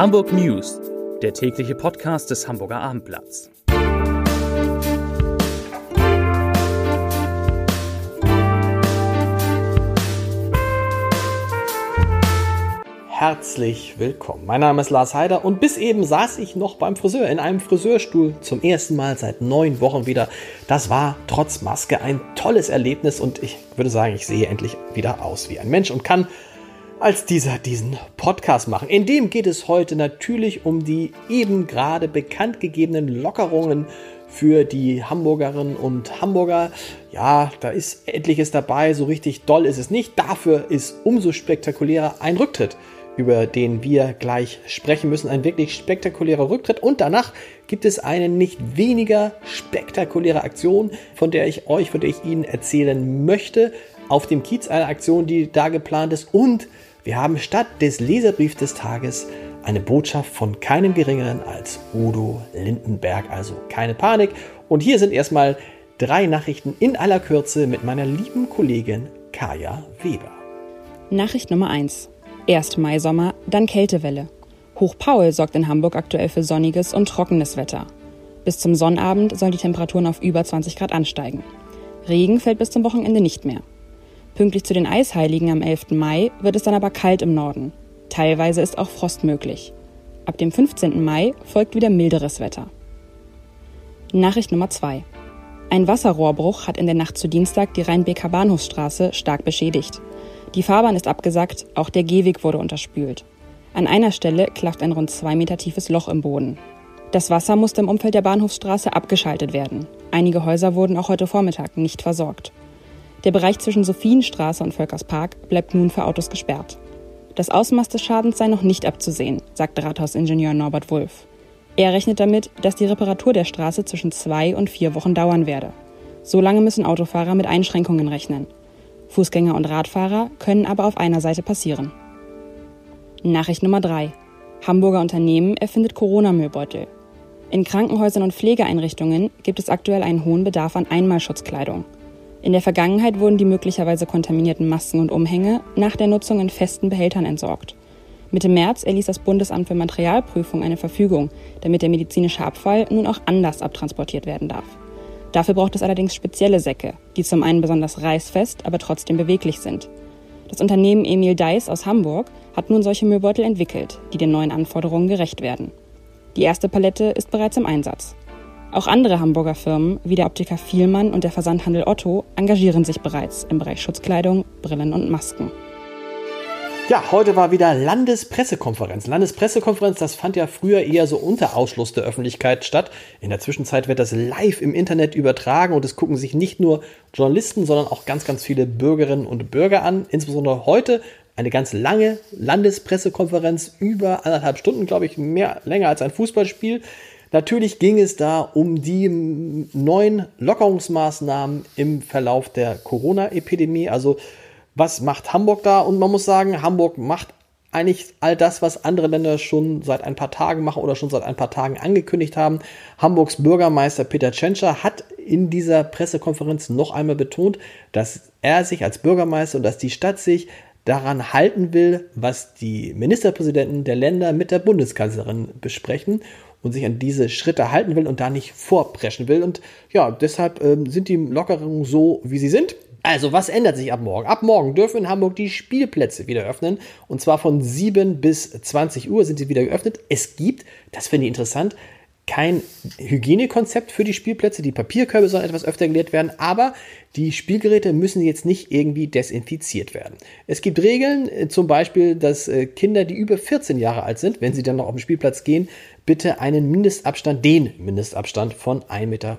Hamburg News, der tägliche Podcast des Hamburger Abendblatts. Herzlich willkommen. Mein Name ist Lars Heider und bis eben saß ich noch beim Friseur in einem Friseurstuhl zum ersten Mal seit neun Wochen wieder. Das war trotz Maske ein tolles Erlebnis und ich würde sagen, ich sehe endlich wieder aus wie ein Mensch und kann als dieser diesen Podcast machen. In dem geht es heute natürlich um die eben gerade bekannt gegebenen Lockerungen für die Hamburgerinnen und Hamburger. Ja, da ist etliches dabei, so richtig doll ist es nicht. Dafür ist umso spektakulärer ein Rücktritt, über den wir gleich sprechen müssen. Ein wirklich spektakulärer Rücktritt. Und danach gibt es eine nicht weniger spektakuläre Aktion, von der ich euch, von der ich Ihnen erzählen möchte. Auf dem Kiez eine Aktion, die da geplant ist und wir haben statt des Leserbriefs des Tages eine Botschaft von keinem geringeren als Udo Lindenberg. Also keine Panik. Und hier sind erstmal drei Nachrichten in aller Kürze mit meiner lieben Kollegin Kaya Weber. Nachricht Nummer 1. Erst Maisommer, dann Kältewelle. Hoch Paul sorgt in Hamburg aktuell für sonniges und trockenes Wetter. Bis zum Sonnabend sollen die Temperaturen auf über 20 Grad ansteigen. Regen fällt bis zum Wochenende nicht mehr. Pünktlich zu den Eisheiligen am 11. Mai wird es dann aber kalt im Norden. Teilweise ist auch Frost möglich. Ab dem 15. Mai folgt wieder milderes Wetter. Nachricht Nummer 2. Ein Wasserrohrbruch hat in der Nacht zu Dienstag die Rhein-Beker Bahnhofsstraße stark beschädigt. Die Fahrbahn ist abgesackt, auch der Gehweg wurde unterspült. An einer Stelle klafft ein rund zwei Meter tiefes Loch im Boden. Das Wasser musste im Umfeld der Bahnhofsstraße abgeschaltet werden. Einige Häuser wurden auch heute Vormittag nicht versorgt. Der Bereich zwischen Sophienstraße und Völkerspark bleibt nun für Autos gesperrt. Das Ausmaß des Schadens sei noch nicht abzusehen, sagte Rathausingenieur Norbert Wulff. Er rechnet damit, dass die Reparatur der Straße zwischen zwei und vier Wochen dauern werde. So lange müssen Autofahrer mit Einschränkungen rechnen. Fußgänger und Radfahrer können aber auf einer Seite passieren. Nachricht Nummer 3. Hamburger Unternehmen erfindet Corona-Müllbeutel. In Krankenhäusern und Pflegeeinrichtungen gibt es aktuell einen hohen Bedarf an Einmalschutzkleidung. In der Vergangenheit wurden die möglicherweise kontaminierten Masken und Umhänge nach der Nutzung in festen Behältern entsorgt. Mitte März erließ das Bundesamt für Materialprüfung eine Verfügung, damit der medizinische Abfall nun auch anders abtransportiert werden darf. Dafür braucht es allerdings spezielle Säcke, die zum einen besonders reißfest, aber trotzdem beweglich sind. Das Unternehmen Emil Deiss aus Hamburg hat nun solche Müllbeutel entwickelt, die den neuen Anforderungen gerecht werden. Die erste Palette ist bereits im Einsatz. Auch andere Hamburger Firmen wie der Optiker Vielmann und der Versandhandel Otto engagieren sich bereits im Bereich Schutzkleidung, Brillen und Masken. Ja, heute war wieder Landespressekonferenz. Landespressekonferenz, das fand ja früher eher so unter Ausschluss der Öffentlichkeit statt. In der Zwischenzeit wird das live im Internet übertragen und es gucken sich nicht nur Journalisten, sondern auch ganz, ganz viele Bürgerinnen und Bürger an. Insbesondere heute eine ganz lange Landespressekonferenz, über anderthalb Stunden, glaube ich, mehr länger als ein Fußballspiel. Natürlich ging es da um die neuen Lockerungsmaßnahmen im Verlauf der Corona-Epidemie. Also was macht Hamburg da? Und man muss sagen, Hamburg macht eigentlich all das, was andere Länder schon seit ein paar Tagen machen oder schon seit ein paar Tagen angekündigt haben. Hamburgs Bürgermeister Peter Tschentscher hat in dieser Pressekonferenz noch einmal betont, dass er sich als Bürgermeister und dass die Stadt sich daran halten will, was die Ministerpräsidenten der Länder mit der Bundeskanzlerin besprechen und sich an diese Schritte halten will und da nicht vorpreschen will. Und ja, deshalb ähm, sind die Lockerungen so, wie sie sind. Also, was ändert sich ab morgen? Ab morgen dürfen in Hamburg die Spielplätze wieder öffnen. Und zwar von 7 bis 20 Uhr sind sie wieder geöffnet. Es gibt, das finde ich interessant, kein Hygienekonzept für die Spielplätze. Die Papierkörbe sollen etwas öfter geleert werden, aber die Spielgeräte müssen jetzt nicht irgendwie desinfiziert werden. Es gibt Regeln, äh, zum Beispiel, dass äh, Kinder, die über 14 Jahre alt sind, wenn sie dann noch auf den Spielplatz gehen, bitte einen Mindestabstand, den Mindestabstand von 1,50 Meter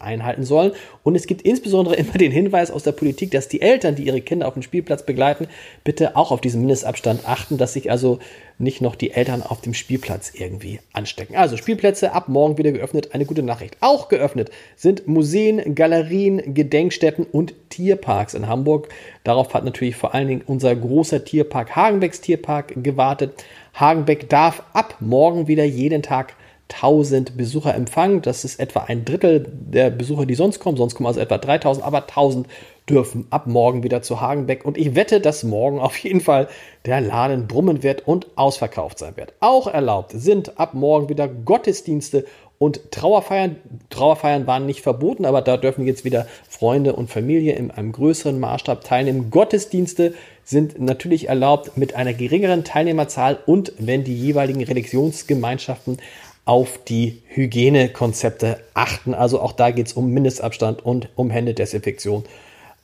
einhalten sollen. Und es gibt insbesondere immer den Hinweis aus der Politik, dass die Eltern, die ihre Kinder auf den Spielplatz begleiten, bitte auch auf diesen Mindestabstand achten, dass sich also nicht noch die Eltern auf dem Spielplatz irgendwie anstecken. Also Spielplätze ab morgen wieder geöffnet. Eine gute Nachricht. Auch geöffnet sind Museen, Galerien, Gedenkstätten und Tierparks in Hamburg. Darauf hat natürlich vor allen Dingen unser großer Tierpark Hagenbecks Tierpark gewartet. Hagenbeck darf ab morgen wieder jeden Tag 1000 Besucher empfangen. Das ist etwa ein Drittel der Besucher, die sonst kommen. Sonst kommen also etwa 3000, aber 1000 dürfen ab morgen wieder zu Hagenbeck. Und ich wette, dass morgen auf jeden Fall der Laden brummen wird und ausverkauft sein wird. Auch erlaubt sind ab morgen wieder Gottesdienste und Trauerfeiern. Trauerfeiern waren nicht verboten, aber da dürfen jetzt wieder Freunde und Familie in einem größeren Maßstab teilnehmen. Gottesdienste sind natürlich erlaubt mit einer geringeren Teilnehmerzahl und wenn die jeweiligen Religionsgemeinschaften auf die Hygienekonzepte achten. Also auch da geht es um Mindestabstand und um Händedesinfektion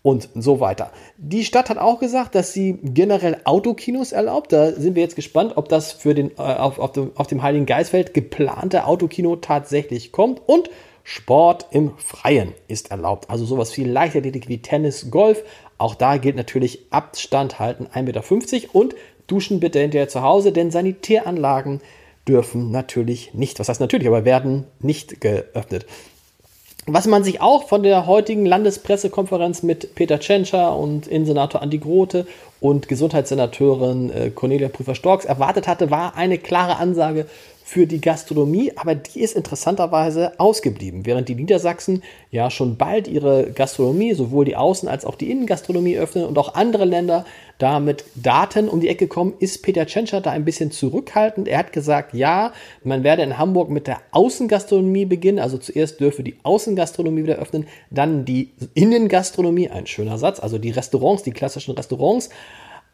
und so weiter. Die Stadt hat auch gesagt, dass sie generell Autokinos erlaubt. Da sind wir jetzt gespannt, ob das für den, äh, auf, auf, dem, auf dem Heiligen Geistfeld geplante Autokino tatsächlich kommt. Und Sport im Freien ist erlaubt. Also sowas viel Leichtathletik wie Tennis, Golf. Auch da gilt natürlich Abstand halten 1,50 Meter und duschen bitte hinterher zu Hause, denn Sanitäranlagen dürfen natürlich nicht, was heißt natürlich, aber werden nicht geöffnet. Was man sich auch von der heutigen Landespressekonferenz mit Peter Tschentscher und Innensenator Andi Grote und Gesundheitssenatorin äh, Cornelia Prüfer-Storks erwartet hatte, war eine klare Ansage für die Gastronomie, aber die ist interessanterweise ausgeblieben. Während die Niedersachsen ja schon bald ihre Gastronomie, sowohl die Außen- als auch die Innengastronomie öffnen und auch andere Länder da mit Daten um die Ecke kommen, ist Peter Tschentscher da ein bisschen zurückhaltend. Er hat gesagt, ja, man werde in Hamburg mit der Außengastronomie beginnen. Also zuerst dürfe die Außengastronomie wieder öffnen, dann die Innengastronomie, ein schöner Satz, also die Restaurants, die klassischen Restaurants.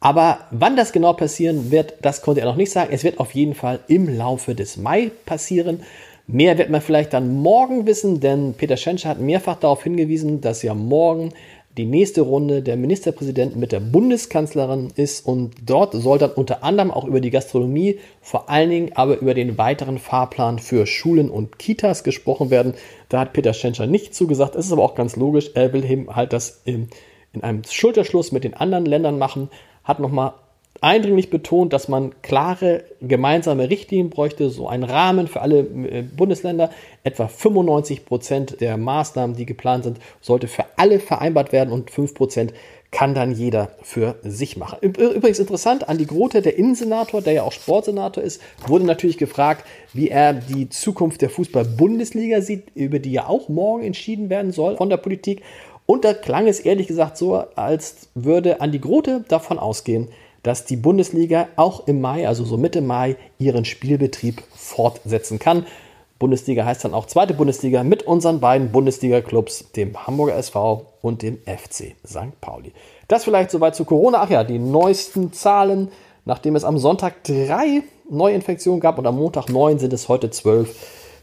Aber wann das genau passieren wird, das konnte er noch nicht sagen. Es wird auf jeden Fall im Laufe des Mai passieren. Mehr wird man vielleicht dann morgen wissen, denn Peter Schenscher hat mehrfach darauf hingewiesen, dass ja morgen die nächste Runde der Ministerpräsidenten mit der Bundeskanzlerin ist und dort soll dann unter anderem auch über die Gastronomie, vor allen Dingen aber über den weiteren Fahrplan für Schulen und Kitas gesprochen werden. Da hat Peter Schenscher nicht zugesagt. Es ist aber auch ganz logisch. Er will eben halt das in, in einem Schulterschluss mit den anderen Ländern machen hat nochmal eindringlich betont, dass man klare gemeinsame Richtlinien bräuchte, so einen Rahmen für alle äh, Bundesländer. Etwa 95 Prozent der Maßnahmen, die geplant sind, sollte für alle vereinbart werden und 5 Prozent kann dann jeder für sich machen. Übrigens interessant, Andi Grote, der Innensenator, der ja auch Sportsenator ist, wurde natürlich gefragt, wie er die Zukunft der Fußball-Bundesliga sieht, über die ja auch morgen entschieden werden soll von der Politik. Und da klang es ehrlich gesagt so, als würde Andi Grote davon ausgehen, dass die Bundesliga auch im Mai, also so Mitte Mai, ihren Spielbetrieb fortsetzen kann. Bundesliga heißt dann auch zweite Bundesliga mit unseren beiden Bundesliga-Clubs, dem Hamburger SV und dem FC St. Pauli. Das vielleicht soweit zu Corona. Ach ja, die neuesten Zahlen. Nachdem es am Sonntag drei Neuinfektionen gab und am Montag neun, sind es heute zwölf.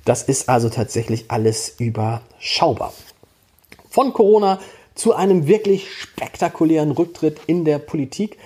Das ist also tatsächlich alles überschaubar von Corona zu einem wirklich spektakulären Rücktritt in der Politik.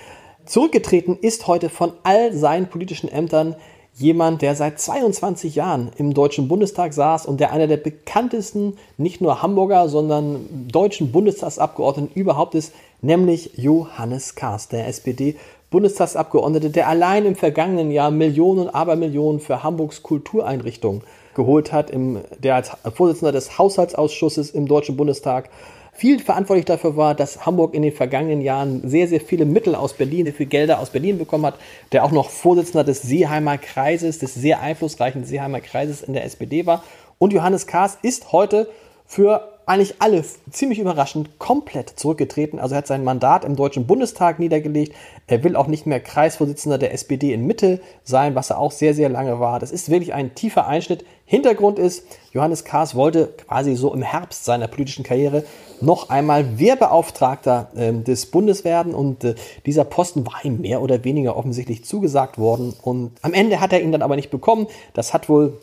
Zurückgetreten ist heute von all seinen politischen Ämtern jemand, der seit 22 Jahren im Deutschen Bundestag saß und der einer der bekanntesten, nicht nur Hamburger, sondern deutschen Bundestagsabgeordneten überhaupt ist, nämlich Johannes Kahrs, der SPD-Bundestagsabgeordnete, der allein im vergangenen Jahr Millionen, Abermillionen für Hamburgs Kultureinrichtungen geholt hat, im, der als Vorsitzender des Haushaltsausschusses im Deutschen Bundestag viel verantwortlich dafür war, dass Hamburg in den vergangenen Jahren sehr, sehr viele Mittel aus Berlin, sehr viele Gelder aus Berlin bekommen hat, der auch noch Vorsitzender des Seeheimer Kreises, des sehr einflussreichen Seeheimer Kreises in der SPD war. Und Johannes Kahrs ist heute für eigentlich alle ziemlich überraschend komplett zurückgetreten. Also er hat sein Mandat im Deutschen Bundestag niedergelegt. Er will auch nicht mehr Kreisvorsitzender der SPD in Mitte sein, was er auch sehr, sehr lange war. Das ist wirklich ein tiefer Einschnitt. Hintergrund ist, Johannes Kahrs wollte quasi so im Herbst seiner politischen Karriere noch einmal Wehrbeauftragter äh, des Bundes werden und äh, dieser Posten war ihm mehr oder weniger offensichtlich zugesagt worden und am Ende hat er ihn dann aber nicht bekommen. Das hat wohl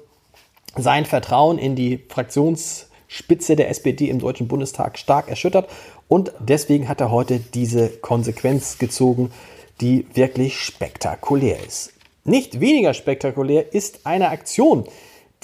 sein Vertrauen in die Fraktions Spitze der SPD im Deutschen Bundestag stark erschüttert. Und deswegen hat er heute diese Konsequenz gezogen, die wirklich spektakulär ist. Nicht weniger spektakulär ist eine Aktion,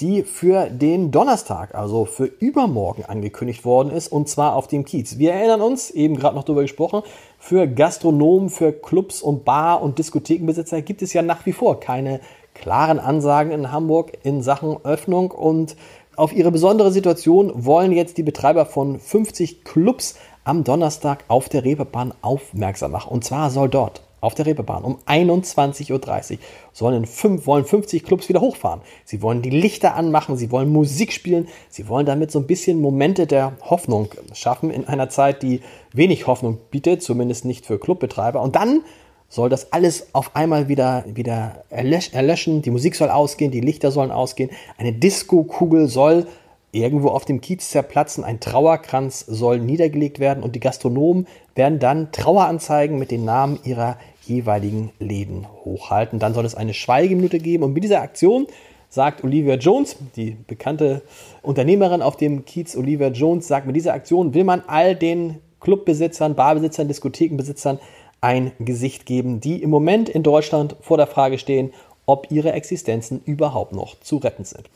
die für den Donnerstag, also für übermorgen angekündigt worden ist, und zwar auf dem Kiez. Wir erinnern uns, eben gerade noch darüber gesprochen, für Gastronomen, für Clubs und Bar- und Diskothekenbesitzer gibt es ja nach wie vor keine klaren Ansagen in Hamburg in Sachen Öffnung und auf ihre besondere Situation wollen jetzt die Betreiber von 50 Clubs am Donnerstag auf der Reeperbahn aufmerksam machen. Und zwar soll dort auf der Reeperbahn um 21.30 Uhr sollen, fünf, wollen 50 Clubs wieder hochfahren. Sie wollen die Lichter anmachen, sie wollen Musik spielen, sie wollen damit so ein bisschen Momente der Hoffnung schaffen in einer Zeit, die wenig Hoffnung bietet, zumindest nicht für Clubbetreiber. Und dann soll das alles auf einmal wieder, wieder erlöschen. Die Musik soll ausgehen, die Lichter sollen ausgehen. Eine Disco-Kugel soll irgendwo auf dem Kiez zerplatzen. Ein Trauerkranz soll niedergelegt werden und die Gastronomen werden dann Traueranzeigen mit den Namen ihrer jeweiligen Läden hochhalten. Dann soll es eine Schweigeminute geben und mit dieser Aktion sagt Olivia Jones, die bekannte Unternehmerin auf dem Kiez Olivia Jones, sagt, mit dieser Aktion will man all den Clubbesitzern, Barbesitzern, Diskothekenbesitzern ein Gesicht geben, die im Moment in Deutschland vor der Frage stehen, ob ihre Existenzen überhaupt noch zu retten sind.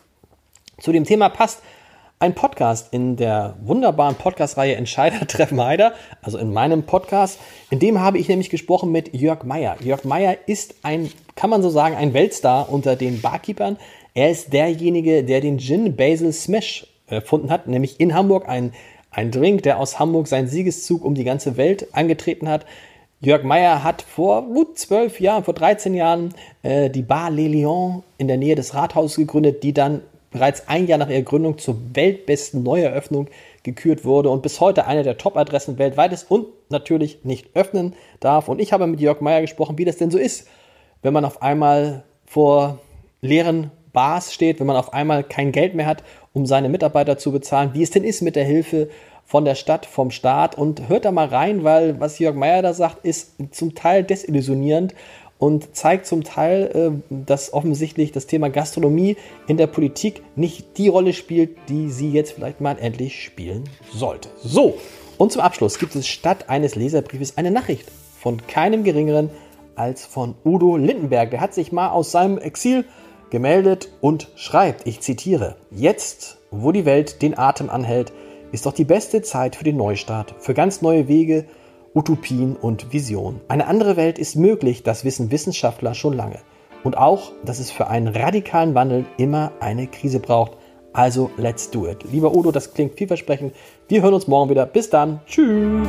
Zu dem Thema passt ein Podcast in der wunderbaren Podcast-Reihe Entscheider treffen Heider, also in meinem Podcast. In dem habe ich nämlich gesprochen mit Jörg Meyer. Jörg Meyer ist ein, kann man so sagen, ein Weltstar unter den Barkeepern. Er ist derjenige, der den Gin Basil Smash erfunden hat, nämlich in Hamburg ein, ein Drink, der aus Hamburg seinen Siegeszug um die ganze Welt angetreten hat. Jörg Meyer hat vor gut zwölf Jahren, vor 13 Jahren äh, die Bar Le Lion in der Nähe des Rathauses gegründet, die dann bereits ein Jahr nach ihrer Gründung zur weltbesten Neueröffnung gekürt wurde und bis heute eine der Top-Adressen weltweit ist und natürlich nicht öffnen darf. Und ich habe mit Jörg Meyer gesprochen, wie das denn so ist, wenn man auf einmal vor leeren Bars steht, wenn man auf einmal kein Geld mehr hat, um seine Mitarbeiter zu bezahlen, wie es denn ist mit der Hilfe von der Stadt, vom Staat und hört da mal rein, weil was Jörg Meyer da sagt, ist zum Teil desillusionierend und zeigt zum Teil, äh, dass offensichtlich das Thema Gastronomie in der Politik nicht die Rolle spielt, die sie jetzt vielleicht mal endlich spielen sollte. So, und zum Abschluss gibt es statt eines Leserbriefes eine Nachricht von keinem geringeren als von Udo Lindenberg. Der hat sich mal aus seinem Exil gemeldet und schreibt, ich zitiere, jetzt, wo die Welt den Atem anhält, ist doch die beste Zeit für den Neustart, für ganz neue Wege, Utopien und Visionen. Eine andere Welt ist möglich, das wissen Wissenschaftler schon lange. Und auch, dass es für einen radikalen Wandel immer eine Krise braucht. Also, let's do it. Lieber Udo, das klingt vielversprechend. Wir hören uns morgen wieder. Bis dann. Tschüss.